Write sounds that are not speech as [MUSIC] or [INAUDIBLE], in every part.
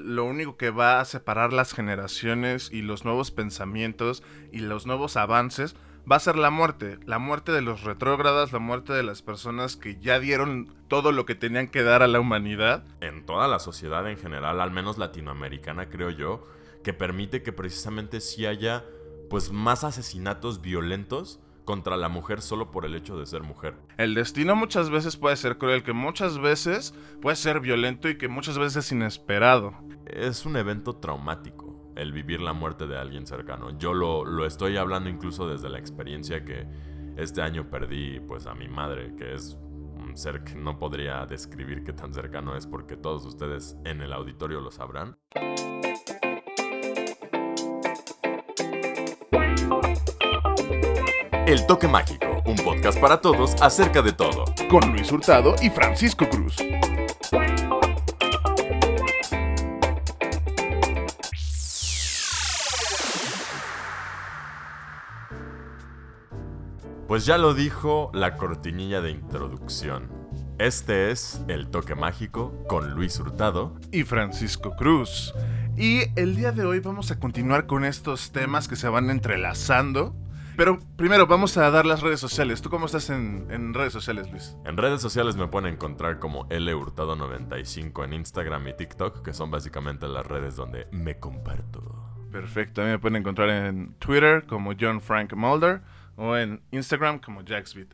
lo único que va a separar las generaciones y los nuevos pensamientos y los nuevos avances va a ser la muerte, la muerte de los retrógradas, la muerte de las personas que ya dieron todo lo que tenían que dar a la humanidad. En toda la sociedad en general, al menos latinoamericana creo yo, que permite que precisamente sí haya pues más asesinatos violentos contra la mujer solo por el hecho de ser mujer. El destino muchas veces puede ser cruel, que muchas veces puede ser violento y que muchas veces es inesperado. Es un evento traumático el vivir la muerte de alguien cercano. Yo lo, lo estoy hablando incluso desde la experiencia que este año perdí pues a mi madre, que es un ser que no podría describir qué tan cercano es porque todos ustedes en el auditorio lo sabrán. El Toque Mágico, un podcast para todos acerca de todo. Con Luis Hurtado y Francisco Cruz. Pues ya lo dijo la cortinilla de introducción. Este es El Toque Mágico con Luis Hurtado y Francisco Cruz. Y el día de hoy vamos a continuar con estos temas que se van entrelazando. Pero primero vamos a dar las redes sociales. ¿Tú cómo estás en, redes sociales, Luis? En redes sociales me pueden encontrar como L Hurtado95 en Instagram y TikTok, que son básicamente las redes donde me comparto. Perfecto, a mí me pueden encontrar en Twitter como John Frank Mulder o en Instagram como Jacksbeat.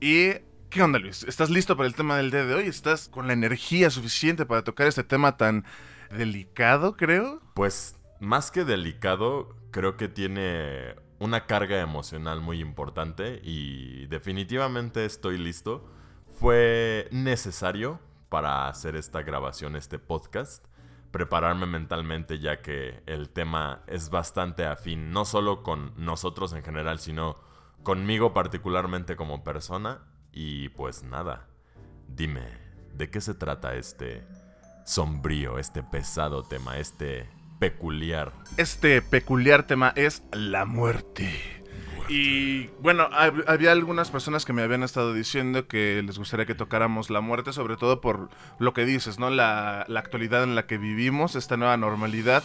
¿Y qué onda, Luis? ¿Estás listo para el tema del día de hoy? ¿Estás con la energía suficiente para tocar este tema tan delicado, creo? Pues más que delicado, creo que tiene una carga emocional muy importante y definitivamente estoy listo. Fue necesario para hacer esta grabación, este podcast, prepararme mentalmente ya que el tema es bastante afín, no solo con nosotros en general, sino conmigo particularmente como persona. Y pues nada, dime, ¿de qué se trata este sombrío, este pesado tema, este peculiar? Este peculiar tema es la muerte. Y bueno, había algunas personas que me habían estado diciendo que les gustaría que tocáramos la muerte, sobre todo por lo que dices, ¿no? La, la actualidad en la que vivimos, esta nueva normalidad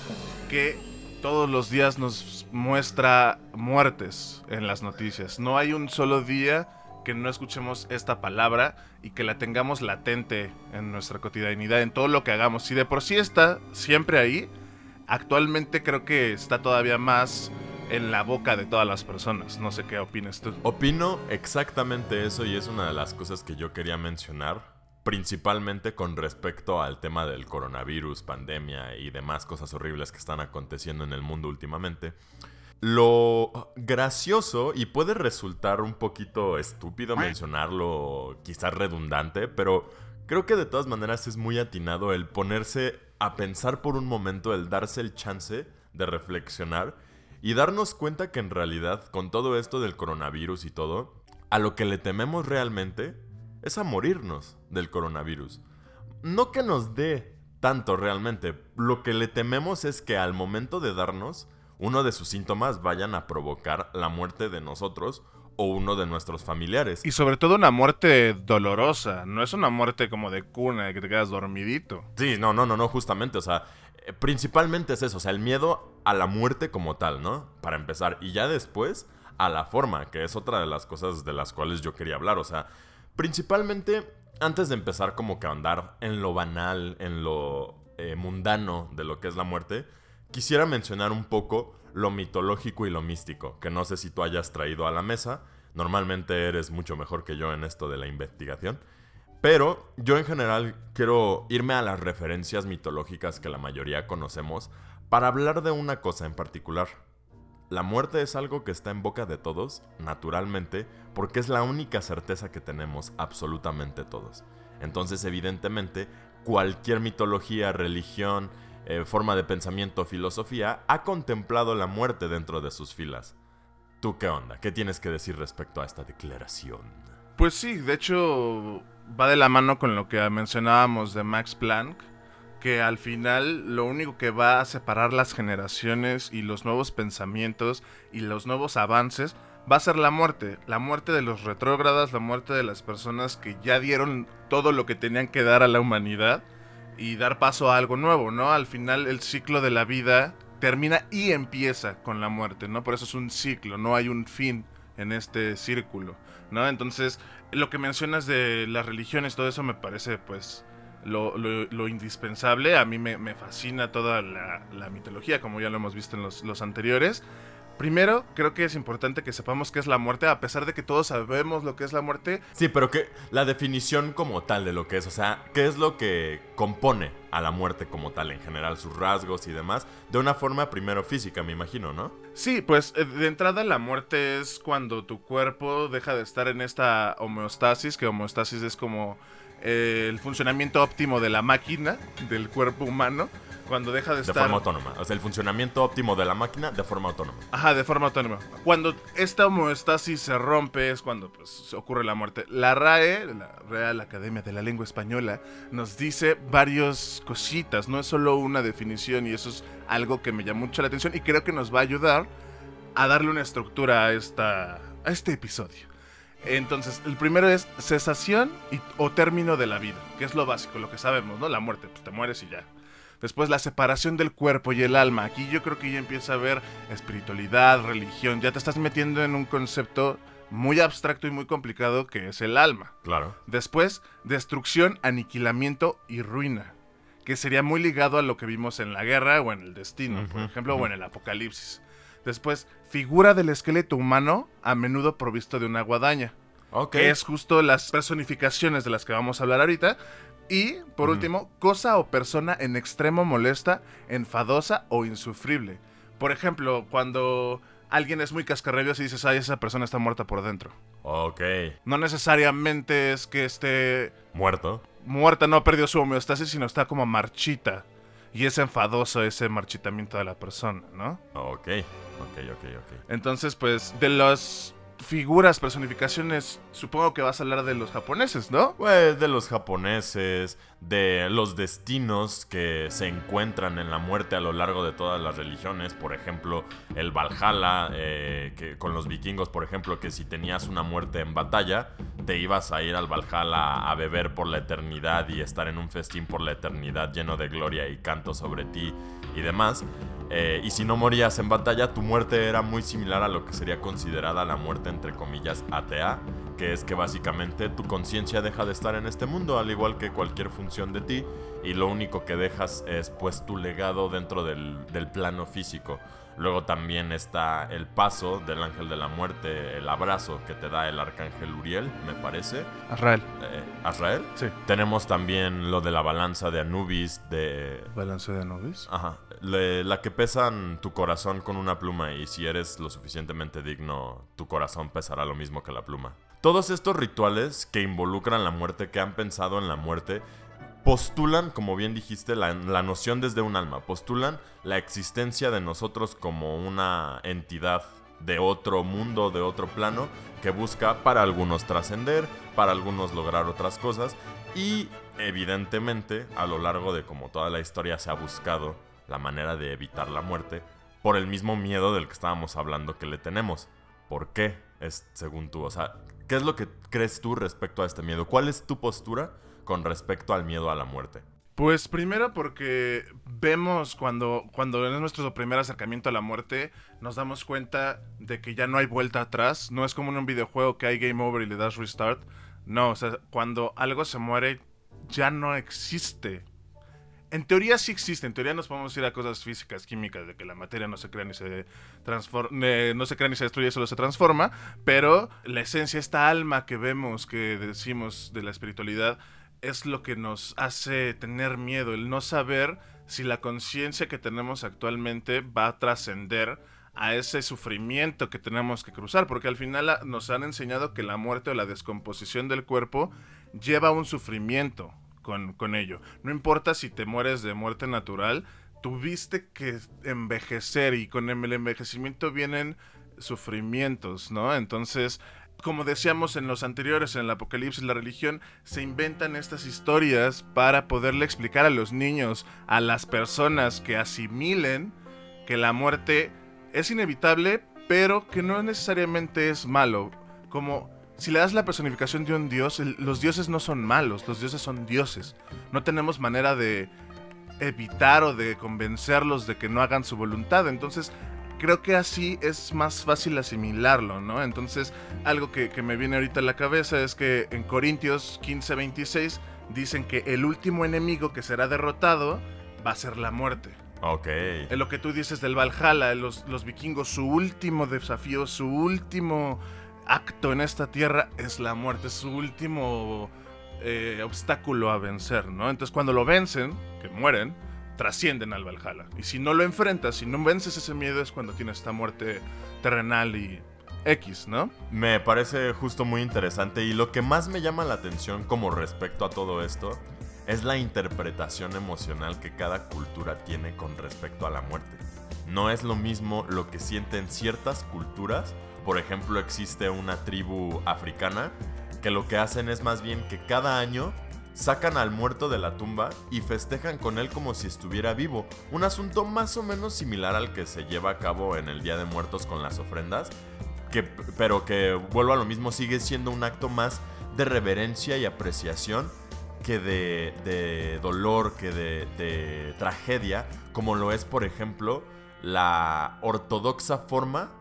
que todos los días nos muestra muertes en las noticias. No hay un solo día que no escuchemos esta palabra y que la tengamos latente en nuestra cotidianidad, en todo lo que hagamos. Si de por sí está siempre ahí, actualmente creo que está todavía más en la boca de todas las personas. No sé qué opinas tú. Opino exactamente eso y es una de las cosas que yo quería mencionar principalmente con respecto al tema del coronavirus, pandemia y demás cosas horribles que están aconteciendo en el mundo últimamente. Lo gracioso, y puede resultar un poquito estúpido mencionarlo, quizás redundante, pero creo que de todas maneras es muy atinado el ponerse a pensar por un momento, el darse el chance de reflexionar y darnos cuenta que en realidad con todo esto del coronavirus y todo, a lo que le tememos realmente es a morirnos del coronavirus. No que nos dé tanto realmente, lo que le tememos es que al momento de darnos, uno de sus síntomas vayan a provocar la muerte de nosotros o uno de nuestros familiares. Y sobre todo una muerte dolorosa, no es una muerte como de cuna, de que te quedas dormidito. Sí, no, no, no, no, justamente, o sea, eh, principalmente es eso, o sea, el miedo a la muerte como tal, ¿no? Para empezar, y ya después a la forma, que es otra de las cosas de las cuales yo quería hablar, o sea, Principalmente, antes de empezar como que a andar en lo banal, en lo eh, mundano de lo que es la muerte, quisiera mencionar un poco lo mitológico y lo místico, que no sé si tú hayas traído a la mesa. Normalmente eres mucho mejor que yo en esto de la investigación. Pero yo en general quiero irme a las referencias mitológicas que la mayoría conocemos para hablar de una cosa en particular. La muerte es algo que está en boca de todos, naturalmente, porque es la única certeza que tenemos absolutamente todos. Entonces, evidentemente, cualquier mitología, religión, eh, forma de pensamiento, filosofía, ha contemplado la muerte dentro de sus filas. ¿Tú qué onda? ¿Qué tienes que decir respecto a esta declaración? Pues sí, de hecho va de la mano con lo que mencionábamos de Max Planck, que al final lo único que va a separar las generaciones y los nuevos pensamientos y los nuevos avances va a ser la muerte, la muerte de los retrógradas, la muerte de las personas que ya dieron todo lo que tenían que dar a la humanidad y dar paso a algo nuevo, ¿no? Al final el ciclo de la vida termina y empieza con la muerte, ¿no? Por eso es un ciclo, no hay un fin en este círculo, ¿no? Entonces, lo que mencionas de las religiones, todo eso me parece, pues, lo, indispensable. A mí me, fascina toda la, mitología, como ya lo hemos visto en los, los anteriores. Primero, creo que es importante que sepamos qué es la muerte, a pesar de que todos sabemos lo que es la muerte. Sí, pero que la definición como tal de lo que es, o sea, qué es lo que compone a la muerte como tal, en general, sus rasgos y demás, de una forma primero física, me imagino, ¿no? Sí, pues eh, de entrada la muerte es cuando tu cuerpo deja de estar en esta homeostasis, que homeostasis es como eh, el funcionamiento óptimo de la máquina, del cuerpo humano cuando deja de estar... De forma autónoma. O sea, el funcionamiento óptimo de la máquina de forma autónoma. Ajá, de forma autónoma. Cuando esta homeostasis se rompe es cuando pues, ocurre la muerte. La RAE, la Real Academia de la Lengua Española, nos dice varias cositas. No es solo una definición y eso es algo que me llama mucho la atención y creo que nos va a ayudar a darle una estructura a, esta, a este episodio. Entonces, el primero es cesación y, o término de la vida, que es lo básico, lo que sabemos, ¿no? La muerte, pues te mueres y ya. Después la separación del cuerpo y el alma. Aquí yo creo que ya empieza a haber espiritualidad, religión. Ya te estás metiendo en un concepto muy abstracto y muy complicado que es el alma. Claro. Después, destrucción, aniquilamiento y ruina. Que sería muy ligado a lo que vimos en la guerra o en el destino, por ejemplo, o en el apocalipsis. Después, figura del esqueleto humano, a menudo provisto de una guadaña. Que es justo las personificaciones de las que vamos a hablar ahorita, y, por último, cosa o persona en extremo molesta, enfadosa o insufrible. Por ejemplo, cuando alguien es muy cascarrabias y dices, ay, esa persona está muerta por dentro. Ok. No necesariamente es que esté... Muerto. Muerta, no perdió su homeostasis, sino está como marchita. Y es enfadoso ese marchitamiento de la persona, ¿no? Ok, ok, ok, ok. Entonces, pues, de los figuras, personificaciones, supongo que vas a hablar de los japoneses, ¿no? Pues de los japoneses, de los destinos que se encuentran en la muerte a lo largo de todas las religiones, por ejemplo, el Valhalla, eh, que con los vikingos, por ejemplo, que si tenías una muerte en batalla, te ibas a ir al Valhalla a beber por la eternidad y estar en un festín por la eternidad lleno de gloria y canto sobre ti y demás. Eh, y si no morías en batalla, tu muerte era muy similar a lo que sería considerada la muerte entre comillas atea, que es que básicamente tu conciencia deja de estar en este mundo, al igual que cualquier función de ti, y lo único que dejas es pues tu legado dentro del, del plano físico. Luego también está el paso del ángel de la muerte, el abrazo que te da el arcángel Uriel, me parece. Azrael. Eh, ¿Azrael? Sí. Tenemos también lo de la balanza de Anubis, de... ¿Balanza de Anubis? Ajá. la que pesan tu corazón con una pluma y si eres lo suficientemente digno, tu corazón pesará lo mismo que la pluma. Todos estos rituales que involucran la muerte, que han pensado en la muerte, postulan, como bien dijiste, la, noción desde un alma, postulan la existencia de nosotros como una entidad de otro mundo, de otro plano, que busca para algunos trascender, para algunos lograr otras cosas, y evidentemente a lo largo de como toda la historia se ha buscado la manera de evitar la muerte, por el mismo miedo del que estábamos hablando que le tenemos. ¿Por qué? Es según tú, o sea, ¿qué es lo que crees tú respecto a este miedo? ¿Cuál es tu postura? Con respecto al miedo a la muerte? Pues primero porque vemos cuando, cuando es nuestro primer acercamiento a la muerte, nos damos cuenta de que ya no hay vuelta atrás. No es como en un videojuego que hay game over y le das restart. No, o sea, cuando algo se muere, ya no existe. En teoría sí existe, en teoría nos podemos ir a cosas físicas, químicas, de que la materia no se crea ni se transforma, no se crea ni se destruye, solo se transforma, pero la esencia, esta alma que vemos, que decimos de la espiritualidad, es lo que nos hace tener miedo, el no saber si la conciencia que tenemos actualmente va a trascender a ese sufrimiento que tenemos que cruzar, porque al final nos han enseñado que la muerte o la descomposición del cuerpo lleva un sufrimiento con, con ello. No importa si te mueres de muerte natural, tuviste que envejecer y con el envejecimiento vienen sufrimientos, ¿no? Entonces, como decíamos en los anteriores, en el Apocalipsis, la religión, se inventan estas historias para poderle explicar a los niños, a las personas que asimilen que la muerte es inevitable, pero que no necesariamente es malo. Como si le das la personificación de un dios, los dioses no son malos, los dioses son dioses. No tenemos manera de evitar o de convencerlos de que no hagan su voluntad. Entonces, creo que así es más fácil asimilarlo, ¿no? Entonces, algo que, me viene ahorita a la cabeza es que en Corintios 15, 26 dicen que el último enemigo que será derrotado va a ser la muerte. Ok. En lo que tú dices del Valhalla, los, los vikingos, su último desafío, su último acto en esta tierra es la muerte, su último eh, obstáculo a vencer, ¿no? Entonces cuando lo vencen, que mueren, trascienden al Valhalla. Y si no lo enfrentas, si no vences ese miedo, es cuando tienes esta muerte terrenal y X, ¿no? Me parece justo muy interesante y lo que más me llama la atención como respecto a todo esto es la interpretación emocional que cada cultura tiene con respecto a la muerte. No es lo mismo lo que sienten ciertas culturas, por ejemplo existe una tribu africana que lo que hacen es más bien que cada año sacan al muerto de la tumba y festejan con él como si estuviera vivo. Un asunto más o menos similar al que se lleva a cabo en el Día de Muertos con las ofrendas, que, pero que vuelvo a lo mismo, sigue siendo un acto más de reverencia y apreciación que de, dolor, que de, de tragedia, como lo es, por ejemplo, la ortodoxa forma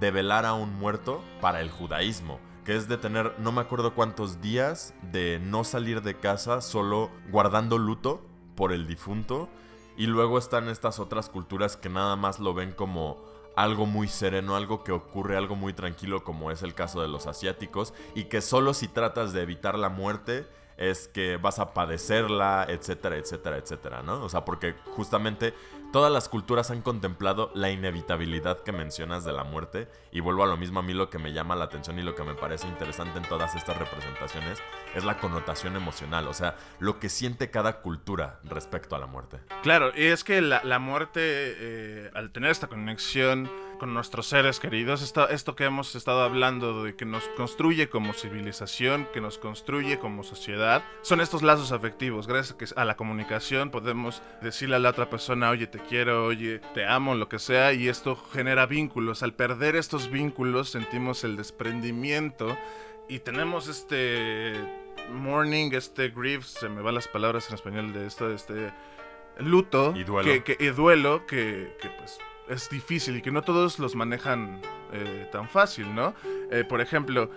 de velar a un muerto para el judaísmo que es de tener no me acuerdo cuántos días de no salir de casa solo guardando luto por el difunto. Y luego están estas otras culturas que nada más lo ven como algo muy sereno, algo que ocurre, algo muy tranquilo como es el caso de los asiáticos y que solo si tratas de evitar la muerte es que vas a padecerla, etcétera, etcétera, etcétera, ¿no? O sea, porque justamente todas las culturas han contemplado la inevitabilidad que mencionas de la muerte y vuelvo a lo mismo a mí lo que me llama la atención y lo que me parece interesante en todas estas representaciones es la connotación emocional, o sea, lo que siente cada cultura respecto a la muerte. Claro, y es que la, muerte, eh, al tener esta conexión con nuestros seres queridos, esto, esto que hemos estado hablando de que nos construye como civilización, que nos construye como sociedad, son estos lazos afectivos. Gracias a la comunicación podemos decirle a la otra persona, oye, te quiero, oye, te amo, lo que sea, y esto genera vínculos. Al perder estos vínculos sentimos el desprendimiento y tenemos este mourning, este grief, se me van las palabras en español de esto, este luto y duelo, que, duelo que, que pues es difícil y que no todos los manejan eh, tan fácil, ¿no? Eh, por ejemplo,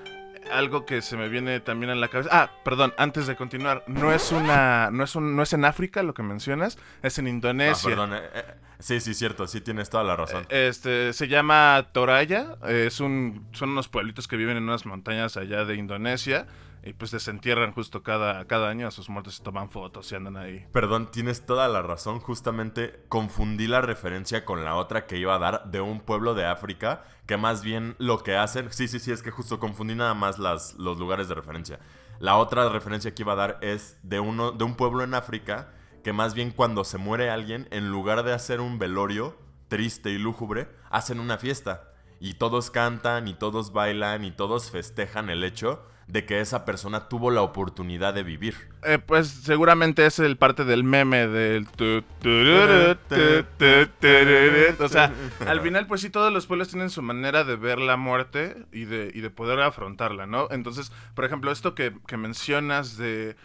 algo que se me viene también en la cabeza. Ah, perdón, antes de continuar, no es una, no es un, no es en África lo que mencionas, es en Indonesia. Ah, perdón, eh, sí, sí, cierto, sí tienes toda la razón. este, se llama Toraya, es un, son unos pueblitos que viven en unas montañas allá de Indonesia y pues desentierran justo cada, cada año a sus muertos se toman fotos y andan ahí. Perdón, tienes toda la razón. Justamente confundí la referencia con la otra que iba a dar de un pueblo de África que más bien lo que hacen... Sí, sí, sí, es que justo confundí nada más las, los lugares de referencia. La otra referencia que iba a dar es de, uno, de un pueblo en África que más bien cuando se muere alguien, en lugar de hacer un velorio triste y lúgubre, hacen una fiesta. Y todos cantan y todos bailan y todos festejan el hecho de que esa persona tuvo la oportunidad de vivir. Eh, pues seguramente es el parte del meme del... O sea, [LAUGHS] al final pues sí, todos los pueblos tienen su manera de ver la muerte y de, y de poder afrontarla, ¿no? Entonces, por ejemplo, esto que, mencionas de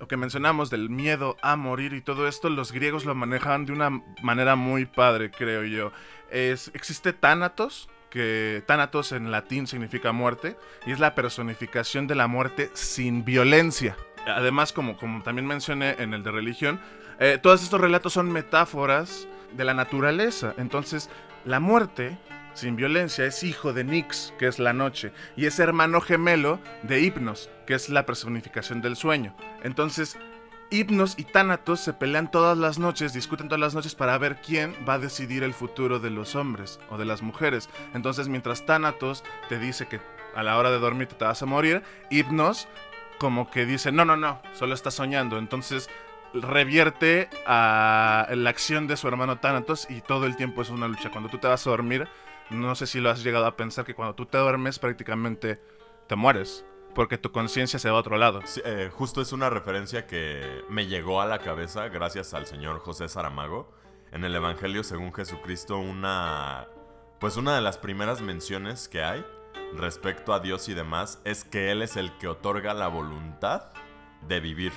lo que mencionamos del miedo a morir y todo esto, los griegos lo manejan de una manera muy padre, creo yo. Es, existe Thanatos, que Thanatos en latín significa muerte, y es la personificación de la muerte sin violencia. Además, como, como también mencioné en el de religión, eh, todos estos relatos son metáforas de la naturaleza. Entonces, la muerte sin violencia es hijo de Nix, que es la noche, y es hermano gemelo de Hipnos, que es la personificación del sueño. Entonces, Hipnos y Thanatos se pelean todas las noches, discuten todas las noches para ver quién va a decidir el futuro de los hombres o de las mujeres. Entonces, mientras Thanatos te dice que a la hora de dormir te vas a morir, Hipnos como que dice, no, no, no, solo está soñando. Entonces revierte a la acción de su hermano Thanatos y todo el tiempo es una lucha. Cuando tú te vas a dormir, no sé si lo has llegado a pensar que cuando tú te duermes prácticamente te mueres porque tu conciencia se va a otro lado. Eh, justo es una referencia que me llegó a la cabeza gracias al señor José Saramago. En el Evangelio según Jesucristo, una. Pues una de las primeras menciones que hay respecto a Dios y demás es que Él es el que otorga la voluntad de vivir.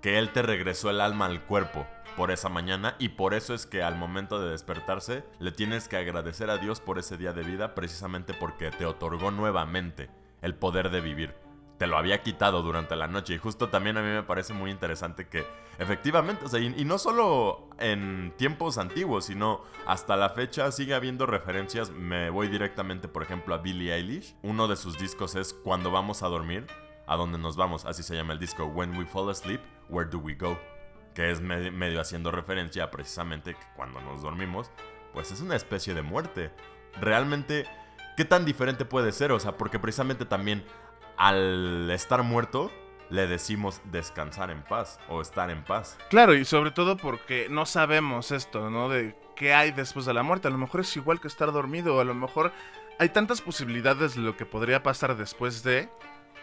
Que Él te regresó el alma al cuerpo por esa mañana y por eso es que al momento de despertarse le tienes que agradecer a Dios por ese día de vida precisamente porque te otorgó nuevamente el poder de vivir. Te lo había quitado durante la noche y justo también a mí me parece muy interesante que efectivamente, o sea, y, no solo en tiempos antiguos, sino hasta la fecha sigue habiendo referencias, me voy directamente por ejemplo a Billie Eilish, uno de sus discos es Cuando vamos a dormir, a dónde nos vamos, así se llama el disco, When We Fall Asleep, Where Do We Go? que es medio haciendo referencia precisamente que cuando nos dormimos, pues es una especie de muerte. Realmente, ¿qué tan diferente puede ser? O sea, porque precisamente también al estar muerto, le decimos descansar en paz o estar en paz. Claro, y sobre todo porque no sabemos esto, ¿no? De qué hay después de la muerte. A lo mejor es igual que estar dormido, a lo mejor hay tantas posibilidades de lo que podría pasar después de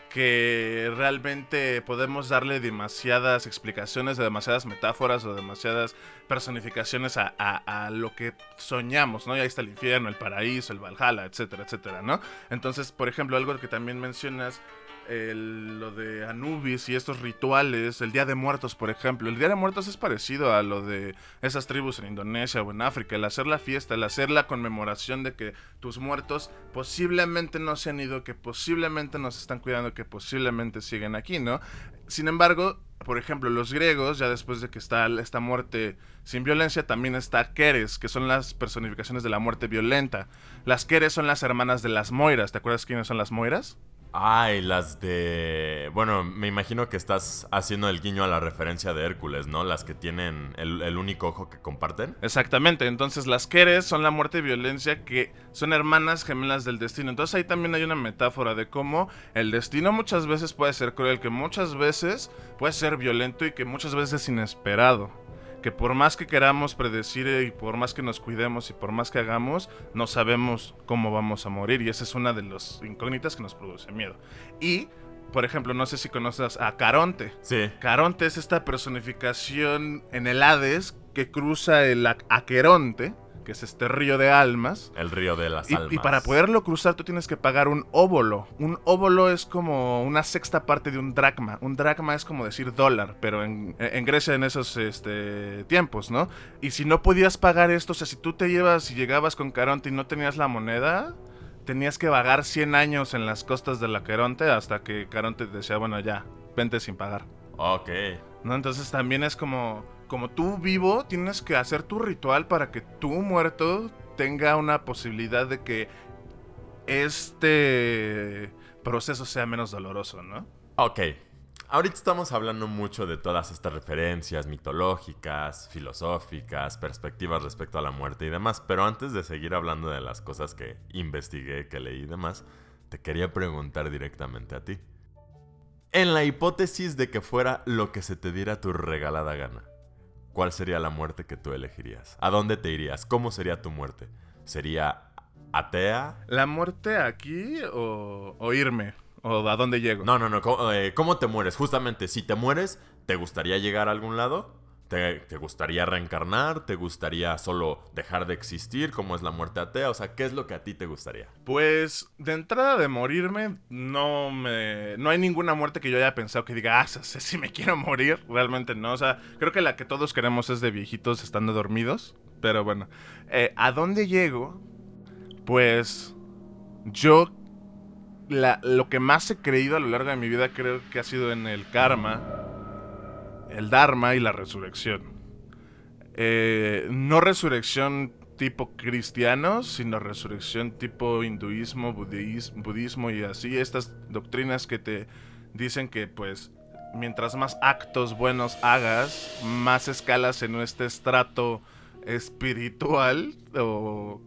que realmente podemos darle demasiadas explicaciones, demasiadas metáforas o demasiadas personificaciones a, lo que soñamos, ¿no? Y ahí está el infierno, el paraíso, el Valhalla, etcétera, etcétera, ¿no? Entonces, por ejemplo, algo que también mencionas lo de Anubis y estos rituales, el Día de Muertos, por ejemplo. El Día de Muertos es parecido a lo de esas tribus en Indonesia o en África, el hacer la fiesta, el hacer la conmemoración de que tus muertos posiblemente no se han ido, que posiblemente nos están cuidando, que posiblemente siguen aquí, ¿no? Sin embargo, por ejemplo, los griegos, ya después de que está esta muerte sin violencia, también está Keres, que son las personificaciones de la muerte violenta. Las Keres son las hermanas de las Moiras. ¿Te acuerdas quiénes son las Moiras? Ay, las de... Bueno, me imagino que estás haciendo el guiño a la referencia de Hércules, ¿no? Las que tienen el, único ojo que comparten. Exactamente, entonces las Keres son la muerte y violencia que son hermanas gemelas del destino. Entonces ahí también hay una metáfora de cómo el destino muchas veces puede ser cruel, que muchas veces puede ser violento y que muchas veces es inesperado que por más que queramos predecir y por más que nos cuidemos y por más que hagamos, no sabemos cómo vamos a morir y esa es una de las incógnitas que nos produce miedo. Y, por ejemplo, no sé si conoces a Caronte. Sí. Caronte es esta personificación en el Hades que cruza el Aqueronte que es este río de almas. El río de las y, almas. Y para poderlo cruzar tú tienes que pagar un óbolo. Un óbolo es como una sexta parte de un dracma. Un dracma es como decir dólar, pero en, Grecia en esos este, tiempos, ¿no? Y si no podías pagar esto, o sea, si tú te llevas y llegabas con Caronte y no tenías la moneda, tenías que vagar 100 años en las costas de la Caronte hasta que Caronte decía, bueno, ya, vente sin pagar. Ok. ¿No? Entonces también es como como tú vivo, tienes que hacer tu ritual para que tú muerto tenga una posibilidad de que este proceso sea menos doloroso, ¿no? Ok. Ahorita estamos hablando mucho de todas estas referencias mitológicas, filosóficas, perspectivas respecto a la muerte y demás, pero antes de seguir hablando de las cosas que investigué, que leí y demás, te quería preguntar directamente a ti. En la hipótesis de que fuera lo que se te diera tu regalada gana, ¿cuál sería la muerte que tú elegirías? ¿A dónde te irías? ¿Cómo sería tu muerte? ¿Sería atea? ¿La muerte aquí o, irme? ¿O a dónde llego? No, no, no. Eh, ¿Cómo, te mueres? Justamente, si te mueres, ¿te gustaría llegar a algún lado? ¿Te, gustaría reencarnar? ¿Te gustaría solo dejar de existir como es la muerte atea? O sea, ¿qué es lo que a ti te gustaría? Pues de entrada de morirme, no me. No hay ninguna muerte que yo haya pensado que diga, ah, sé si me [LAUGHS] quiero morir. Realmente no. O sea, creo que la que todos queremos es de viejitos estando dormidos. Pero bueno. Eh, ¿A dónde llego? Pues. Yo. lo que más he creído a lo largo de mi vida creo que ha sido en el karma el Dharma y la resurrección. Eh, no resurrección tipo cristiano, sino resurrección tipo hinduismo, budismo, y así. Estas doctrinas que te dicen que pues mientras más actos buenos hagas, más escalas en este estrato espiritual o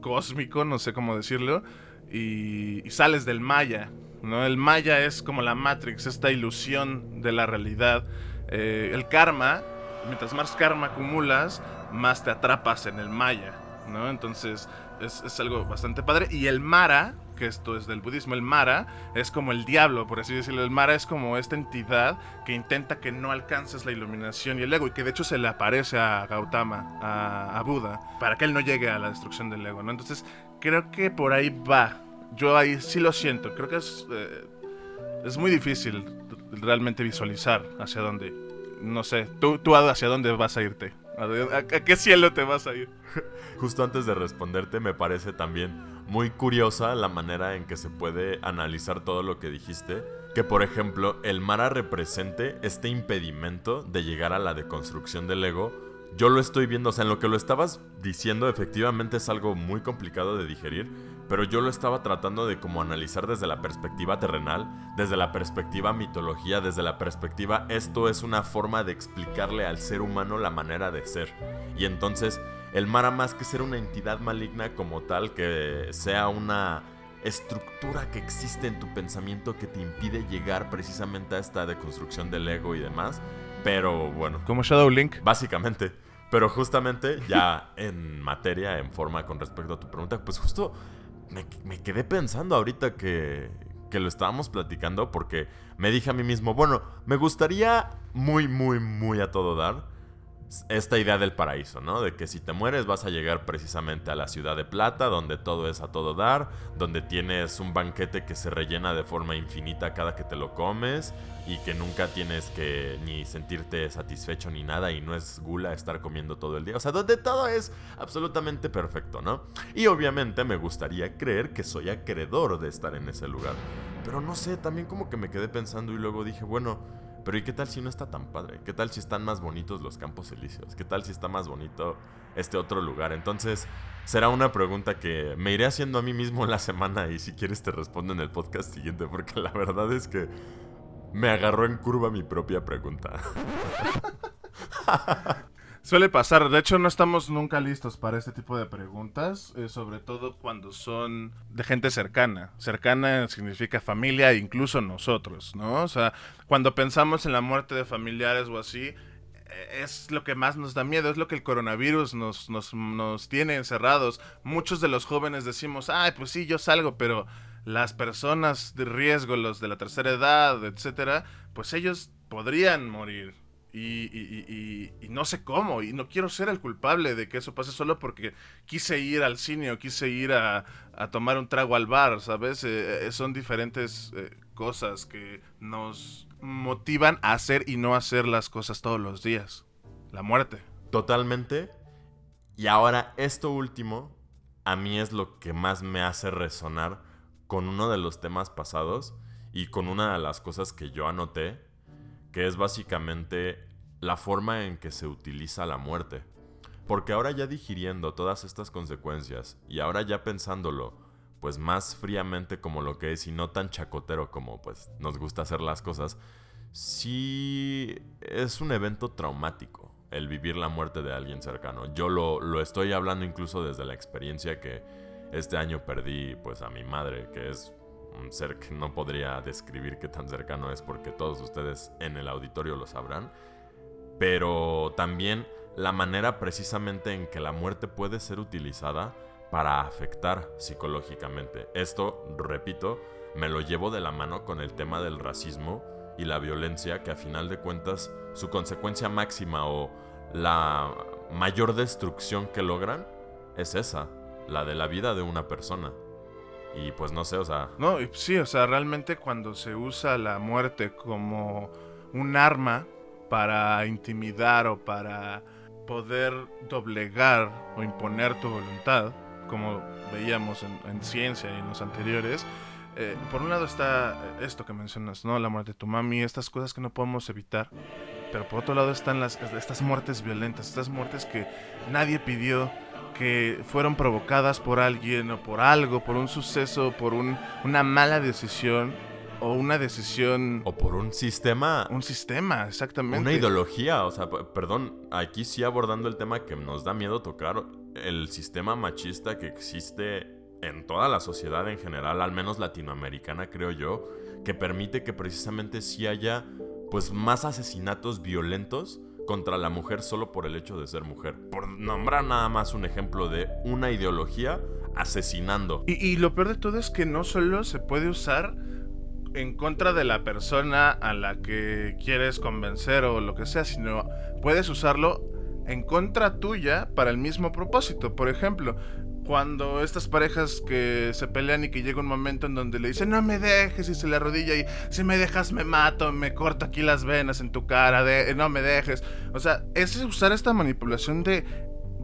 cósmico, no sé cómo decirlo, y, y sales del maya. ¿No? El maya es como la Matrix, esta ilusión de la realidad eh, el karma, mientras más karma acumulas, más te atrapas en el maya, ¿no? Entonces es, algo bastante padre. Y el Mara, que esto es del budismo, el Mara es como el diablo, por así decirlo. El Mara es como esta entidad que intenta que no alcances la iluminación y el ego, y que de hecho se le aparece a Gautama, a, a Buda, para que él no llegue a la destrucción del ego, ¿no? Entonces creo que por ahí va Yo ahí sí lo siento. Creo que es, eh, es muy difícil realmente visualizar hacia dónde. No sé, tú, tú hacia dónde vas a irte. ¿A, qué cielo te vas a ir? [LAUGHS] Justo antes de responderte, me parece también muy curiosa la manera en que se puede analizar todo lo que dijiste. Que por ejemplo, el Mara represente este impedimento de llegar a la deconstrucción del ego. Yo lo estoy viendo, o sea, en lo que lo estabas diciendo, efectivamente es algo muy complicado de digerir pero yo lo estaba tratando de como analizar desde la perspectiva terrenal, desde la perspectiva mitología, desde la perspectiva esto es una forma de explicarle al ser humano la manera de ser. Y entonces el Mara más que ser una entidad maligna como tal, que sea una estructura que existe en tu pensamiento que te impide llegar precisamente a esta deconstrucción del ego y demás. Pero bueno. Como Shadow Link. Básicamente. Pero justamente ya en materia, en forma con respecto a tu pregunta, pues justo me, quedé pensando ahorita que, que lo estábamos platicando porque me dije a mí mismo, bueno, me gustaría muy, muy, muy a todo dar esta idea del paraíso, ¿no? De que si te mueres vas a llegar precisamente a la ciudad de plata, donde todo es a todo dar, donde tienes un banquete que se rellena de forma infinita cada que te lo comes y que nunca tienes que ni sentirte satisfecho ni nada y no es gula estar comiendo todo el día. O sea, donde todo es absolutamente perfecto, ¿no? Y obviamente me gustaría creer que soy acreedor de estar en ese lugar. Pero no sé, también como que me quedé pensando y luego dije, bueno, pero ¿y qué tal si no está tan padre? ¿Qué tal si están más bonitos los campos elíseos? ¿Qué tal si está más bonito este otro lugar? Entonces, será una pregunta que me iré haciendo a mí mismo la semana y si quieres te respondo en el podcast siguiente, porque la verdad es que me agarró en curva mi propia pregunta. [LAUGHS] Suele pasar, de hecho no estamos nunca listos para este tipo de preguntas, eh, sobre todo cuando son de gente cercana. Cercana significa familia, incluso nosotros, ¿no? O sea, cuando pensamos en la muerte de familiares o así, eh, es lo que más nos da miedo, es lo que el coronavirus nos, nos, nos tiene encerrados. Muchos de los jóvenes decimos, ay, pues sí, yo salgo, pero las personas de riesgo, los de la tercera edad, etcétera, pues ellos podrían morir. Y, no sé cómo, y no quiero ser el culpable de que eso pase solo porque quise ir al cine o quise ir a, tomar un trago al bar, ¿sabes? Eh, eh, son diferentes eh, cosas que nos motivan a hacer y no hacer las cosas todos los días. La muerte. Totalmente. Y ahora esto último, a mí es lo que más me hace resonar con uno de los temas pasados y con una de las cosas que yo anoté que es básicamente la forma en que se utiliza la muerte. Porque ahora ya digiriendo todas estas consecuencias y ahora ya pensándolo, pues más fríamente como lo que es y no tan chacotero como pues nos gusta hacer las cosas, sí es un evento traumático el vivir la muerte de alguien cercano. Yo lo, lo estoy hablando incluso desde la experiencia que este año perdí pues a mi madre, que es un ser que no podría describir qué tan cercano es porque todos ustedes en el auditorio lo sabrán, pero también la manera precisamente en que la muerte puede ser utilizada para afectar psicológicamente. Esto, repito, me lo llevo de la mano con el tema del racismo y la violencia, que a final de cuentas su consecuencia máxima o la mayor destrucción que logran es esa, la de la vida de una persona. Y pues no sé, o sea... No, sí, o sea, realmente cuando se usa la muerte como un arma para intimidar o para poder doblegar o imponer tu voluntad, como veíamos en, ciencia y en los anteriores, eh, por un lado está esto que mencionas, ¿no? La muerte de tu mami, estas cosas que no podemos evitar. Pero por otro lado están las, estas muertes violentas, estas muertes que nadie pidió, que fueron provocadas por alguien o por algo, por un suceso, por una mala decisión o una decisión... O por un sistema... Un sistema, exactamente. Una ideología, o sea, perdón, aquí sí abordando el tema que nos da miedo tocar, el sistema machista que existe en toda la sociedad en general, al menos latinoamericana creo yo, que permite que precisamente sí haya pues más asesinatos violentos contra la mujer solo por el hecho de ser mujer. Por nombrar nada más un ejemplo de una ideología asesinando. Y, lo peor de todo es que no solo se puede usar en contra de la persona a la que quieres convencer o lo que sea, sino puedes usarlo en contra tuya para el mismo propósito. Por ejemplo, cuando estas parejas que se pelean y que llega un momento en donde le dicen no me dejes y se le arrodilla y si me dejas me mato, me corto aquí las venas en tu cara, de, no me dejes. O sea, es usar esta manipulación de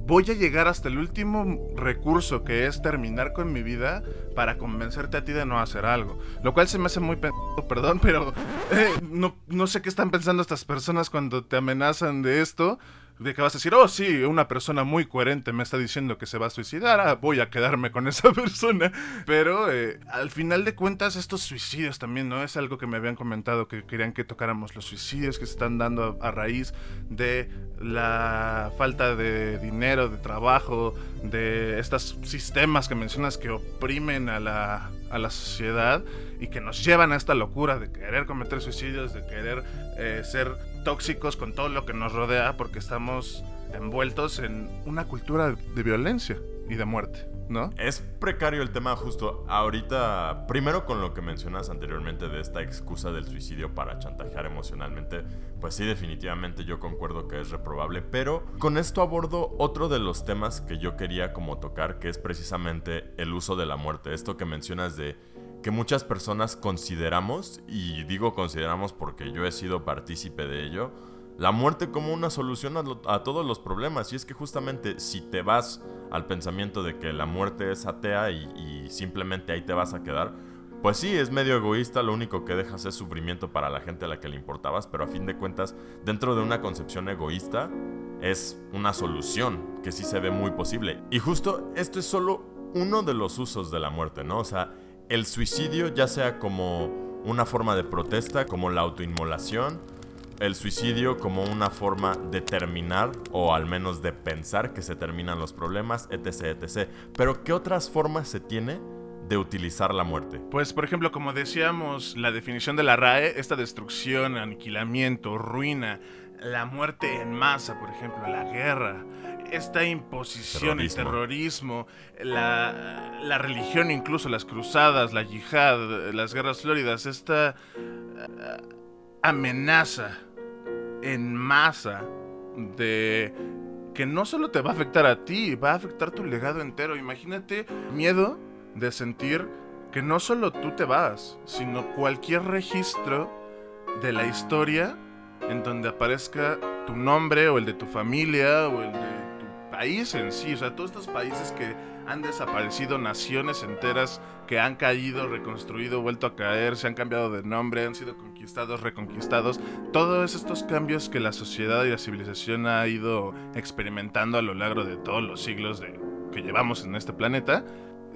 voy a llegar hasta el último recurso que es terminar con mi vida para convencerte a ti de no hacer algo. Lo cual se me hace muy [LAUGHS] perdón, pero eh, no, no sé qué están pensando estas personas cuando te amenazan de esto de que vas a decir, oh sí, una persona muy coherente me está diciendo que se va a suicidar, ah, voy a quedarme con [LAUGHS] esa persona. Pero eh, al final de cuentas estos suicidios también, ¿no? Es algo que me habían comentado, que querían que tocáramos los suicidios que se están dando a, raíz de la falta de dinero, de trabajo, de estos sistemas que mencionas que oprimen a la, a la sociedad y que nos llevan a esta locura de querer cometer suicidios, de querer eh, ser tóxicos con todo lo que nos rodea porque estamos envueltos en una cultura de violencia y de muerte, ¿no? Es precario el tema justo ahorita, primero con lo que mencionas anteriormente de esta excusa del suicidio para chantajear emocionalmente, pues sí, definitivamente yo concuerdo que es reprobable, pero con esto abordo otro de los temas que yo quería como tocar, que es precisamente el uso de la muerte, esto que mencionas de que muchas personas consideramos, y digo consideramos porque yo he sido partícipe de ello, la muerte como una solución a, todos los problemas. Y es que justamente si te vas al pensamiento de que la muerte es atea y, y, simplemente ahí te vas a quedar, pues sí, es medio egoísta, lo único que dejas es sufrimiento para la gente a la que le importabas, pero a fin de cuentas, dentro de una concepción egoísta, es una solución que sí se ve muy posible. Y justo esto es solo uno de los usos de la muerte, ¿no? O sea, el suicidio ya sea como una forma de protesta, como la autoinmolación, el suicidio como una forma de terminar o al menos de pensar que se terminan los problemas, etc, etc. Pero ¿qué otras formas se tiene de utilizar la muerte? Pues por ejemplo, como decíamos, la definición de la RAE, esta destrucción, aniquilamiento, ruina, la muerte en masa, por ejemplo, la guerra, esta imposición, el terrorismo, la, religión, incluso las cruzadas, la yihad, las guerras floridas, esta amenaza en masa de que no solo te va a afectar a ti, va a afectar tu legado entero. Imagínate miedo de sentir que no solo tú te vas, sino cualquier registro de la historia en donde aparezca tu nombre o el de tu familia o el de país en sí, o sea, todos estos países que han desaparecido, naciones enteras que han caído, reconstruido, vuelto a caer, se han cambiado de nombre, han sido conquistados, reconquistados, todos estos cambios que la sociedad y la civilización ha ido experimentando a lo largo de todos los siglos de, que llevamos en este planeta,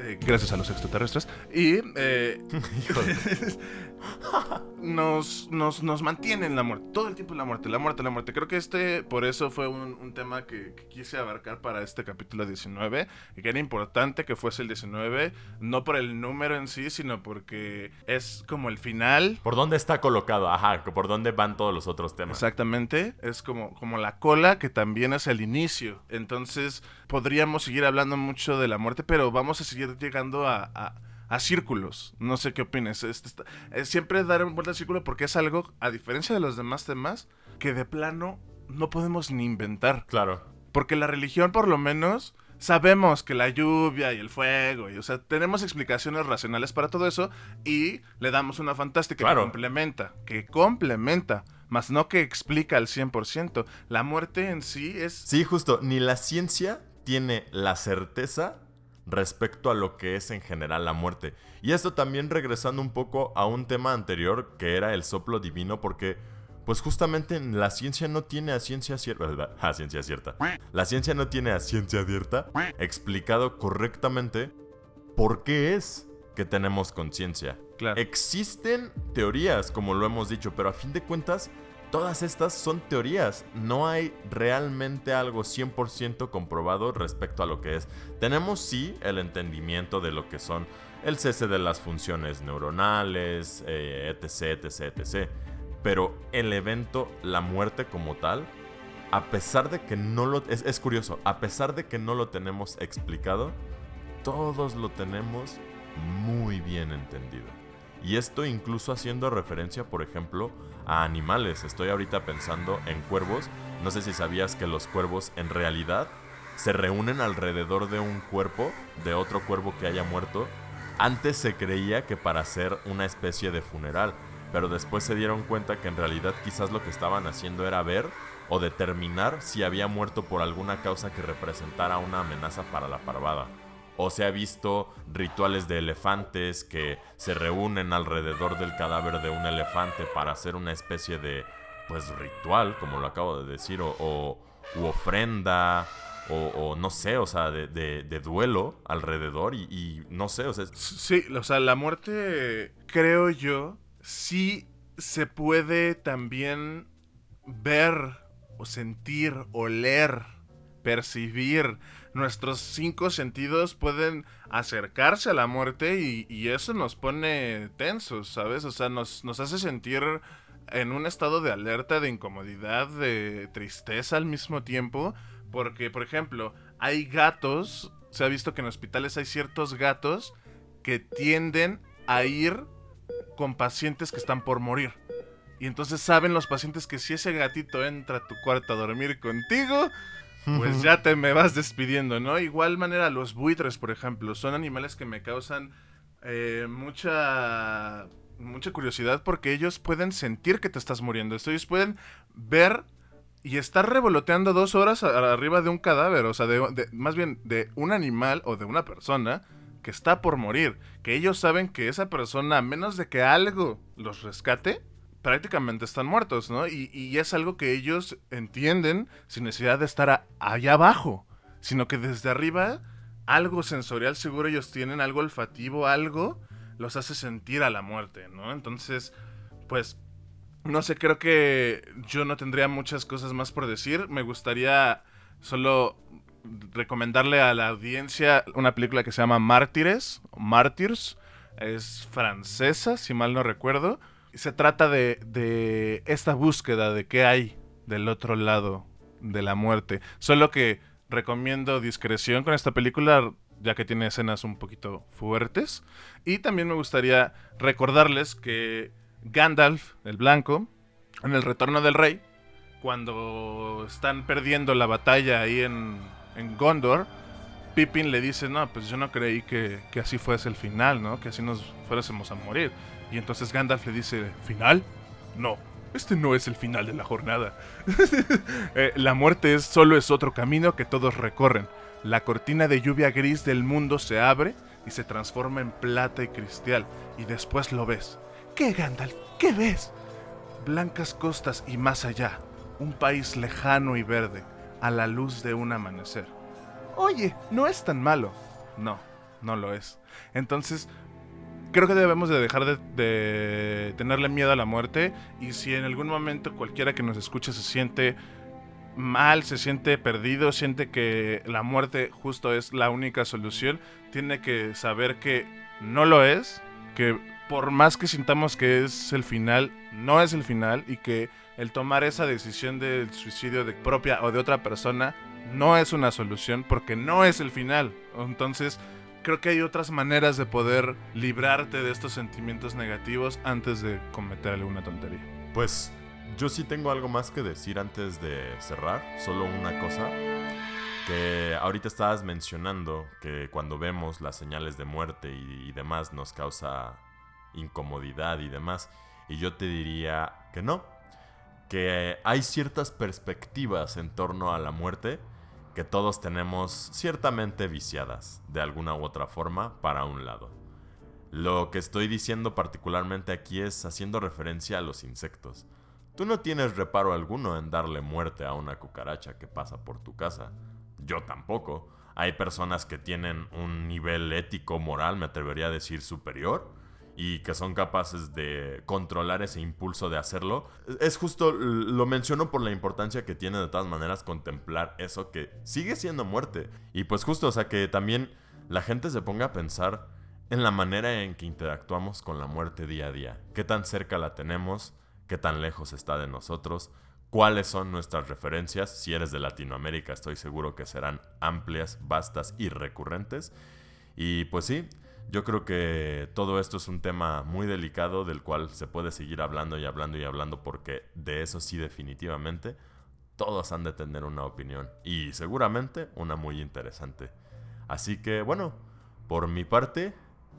eh, gracias a los extraterrestres, y eh, [LAUGHS] [LAUGHS] nos, nos, nos mantienen la muerte, todo el tiempo la muerte, la muerte, la muerte. Creo que este, por eso fue un, tema que, quise abarcar para este capítulo 19, y que era importante que fuese el 19, no por el número en sí, sino porque es como el final. ¿Por dónde está colocado? Ajá, por dónde van todos los otros temas. Exactamente, es como, como la cola que también es el inicio. Entonces, podríamos seguir hablando mucho de la muerte, pero vamos a seguir llegando a a círculos. No sé qué opinas. Es, siempre dar vuelta al círculo porque es algo, a diferencia de los demás temas, que de plano no podemos ni inventar. Claro. Porque la religión, por lo menos, sabemos que la lluvia y el fuego, y, o sea, tenemos explicaciones racionales para todo eso y le damos una fantástica que complementa, que complementa, más no que explica al 100%. La muerte en sí es... Sí, justo, ni la ciencia tiene la certeza respecto a lo que es en general la muerte. Y esto también regresando un poco a un tema anterior que era el soplo divino porque pues justamente la ciencia no tiene a ciencia cierta, [LAUGHS] a ciencia cierta. La ciencia no tiene a ciencia cierta explicado correctamente por qué es que tenemos conciencia. Existen teorías, como lo hemos dicho, pero a fin de cuentas Todas estas son teorías, no hay realmente algo 100% comprobado respecto a lo que es. Tenemos sí el entendimiento de lo que son el cese de las funciones neuronales, eh, etc, etc, etc. Pero el evento, la muerte como tal, a pesar de que no lo... Es, es curioso, a pesar de que no lo tenemos explicado, todos lo tenemos muy bien entendido. Y esto incluso haciendo referencia, por ejemplo, a animales. Estoy ahorita pensando en cuervos. No sé si sabías que los cuervos en realidad se reúnen alrededor de un cuerpo, de otro cuervo que haya muerto. Antes se creía que para hacer una especie de funeral, pero después se dieron cuenta que en realidad quizás lo que estaban haciendo era ver o determinar si había muerto por alguna causa que representara una amenaza para la parvada. O se ha visto rituales de elefantes que se reúnen alrededor del cadáver de un elefante para hacer una especie de, pues, ritual, como lo acabo de decir, o, u ofrenda, o, no sé, o sea, de, duelo alrededor y, no sé, o sea... Sí, o sea, la muerte, creo yo, sí se puede también ver o sentir, oler, percibir. Nuestros cinco sentidos pueden acercarse a la muerte y, eso nos pone tensos, ¿sabes? O sea, nos, nos hace sentir en un estado de alerta, de incomodidad, de tristeza al mismo tiempo. Porque, por ejemplo, hay gatos, se ha visto que en hospitales hay ciertos gatos que tienden a ir con pacientes que están por morir. Y entonces saben los pacientes que si ese gatito entra a tu cuarto a dormir contigo, pues ya te me vas despidiendo, ¿no? Igual manera los buitres, por ejemplo, son animales que me causan eh, mucha mucha curiosidad porque ellos pueden sentir que te estás muriendo. Ellos pueden ver y estar revoloteando dos horas arriba de un cadáver, o sea, de, más bien de un animal o de una persona que está por morir. Que ellos saben que esa persona, a menos de que algo los rescate, prácticamente están muertos, ¿no? Y, es algo que ellos entienden sin necesidad de estar allá abajo, sino que desde arriba algo sensorial seguro ellos tienen, algo olfativo, algo los hace sentir a la muerte, ¿no? Entonces, pues, no sé, creo que yo no tendría muchas cosas más por decir. Me gustaría solo recomendarle a la audiencia una película que se llama Mártires, Martyrs, es francesa, si mal no recuerdo se trata de, esta búsqueda de qué hay del otro lado de la muerte. Solo que recomiendo discreción con esta película, ya que tiene escenas un poquito fuertes. Y también me gustaría recordarles que Gandalf, el blanco, en el retorno del rey, cuando están perdiendo la batalla ahí en, en Gondor, Pippin le dice, no, pues yo no creí que, que así fuese el final, ¿no? Que así nos fuésemos a morir. Y entonces Gandalf le dice, ¿final? No, este no es el final de la jornada. [LAUGHS] Eh, la muerte es, solo es otro camino que todos recorren. La cortina de lluvia gris del mundo se abre y se transforma en plata y cristal. Y después lo ves. ¿Qué, Gandalf? ¿Qué ves? Blancas costas y más allá. Un país lejano y verde, a la luz de un amanecer. Oye, no es tan malo. No, no lo es. Entonces, creo que debemos de dejar de, tenerle miedo a la muerte y si en algún momento cualquiera que nos escuche se siente mal, se siente perdido, siente que la muerte justo es la única solución, tiene que saber que no lo es, que por más que sintamos que es el final, no es el final y que el tomar esa decisión del suicidio de propia o de otra persona no es una solución porque no es el final. Entonces, creo que hay otras maneras de poder librarte de estos sentimientos negativos antes de cometer alguna tontería. Pues yo sí tengo algo más que decir antes de cerrar, solo una cosa. Que ahorita estabas mencionando que cuando vemos las señales de muerte y, demás nos causa incomodidad y demás. Y yo te diría que no, que hay ciertas perspectivas en torno a la muerte que todos tenemos ciertamente viciadas, de alguna u otra forma, para un lado. Lo que estoy diciendo particularmente aquí es haciendo referencia a los insectos. Tú no tienes reparo alguno en darle muerte a una cucaracha que pasa por tu casa. Yo tampoco. Hay personas que tienen un nivel ético, moral, me atrevería a decir, superior, y que son capaces de controlar ese impulso de hacerlo. Es justo, lo menciono por la importancia que tiene de todas maneras contemplar eso que sigue siendo muerte. Y pues justo, o sea, que también la gente se ponga a pensar en la manera en que interactuamos con la muerte día a día. ¿Qué tan cerca la tenemos? ¿Qué tan lejos está de nosotros? ¿Cuáles son nuestras referencias? Si eres de Latinoamérica, estoy seguro que serán amplias, vastas y recurrentes. Y pues sí, Yo creo que todo esto es un tema muy delicado del cual se puede seguir hablando y hablando y hablando porque de eso sí definitivamente todos han de tener una opinión y seguramente una muy interesante. Así que bueno, por mi parte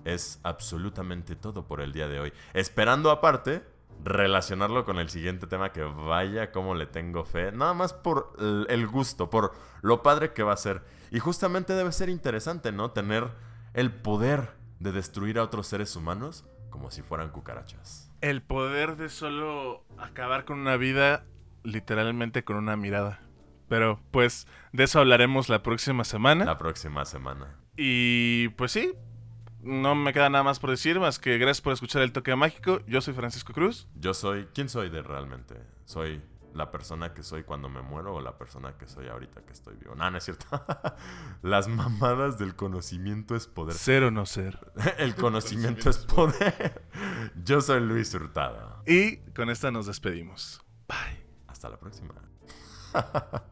es absolutamente todo por el día de hoy. Esperando aparte relacionarlo con el siguiente tema que vaya como le tengo fe, nada más por el gusto, por lo padre que va a ser. Y justamente debe ser interesante, ¿no? Tener el poder de destruir a otros seres humanos como si fueran cucarachas. El poder de solo acabar con una vida literalmente con una mirada. Pero pues de eso hablaremos la próxima semana. La próxima semana. Y pues sí, no me queda nada más por decir, más que gracias por escuchar el toque mágico. Yo soy Francisco Cruz. Yo soy. ¿Quién soy de realmente? Soy la persona que soy cuando me muero o la persona que soy ahorita que estoy vivo. No, no es cierto. [LAUGHS] Las mamadas del conocimiento es poder. Ser o no ser. [LAUGHS] el conocimiento, es poder. Yo soy Luis Hurtado. Y con esta nos despedimos. Bye. Hasta la próxima. [LAUGHS]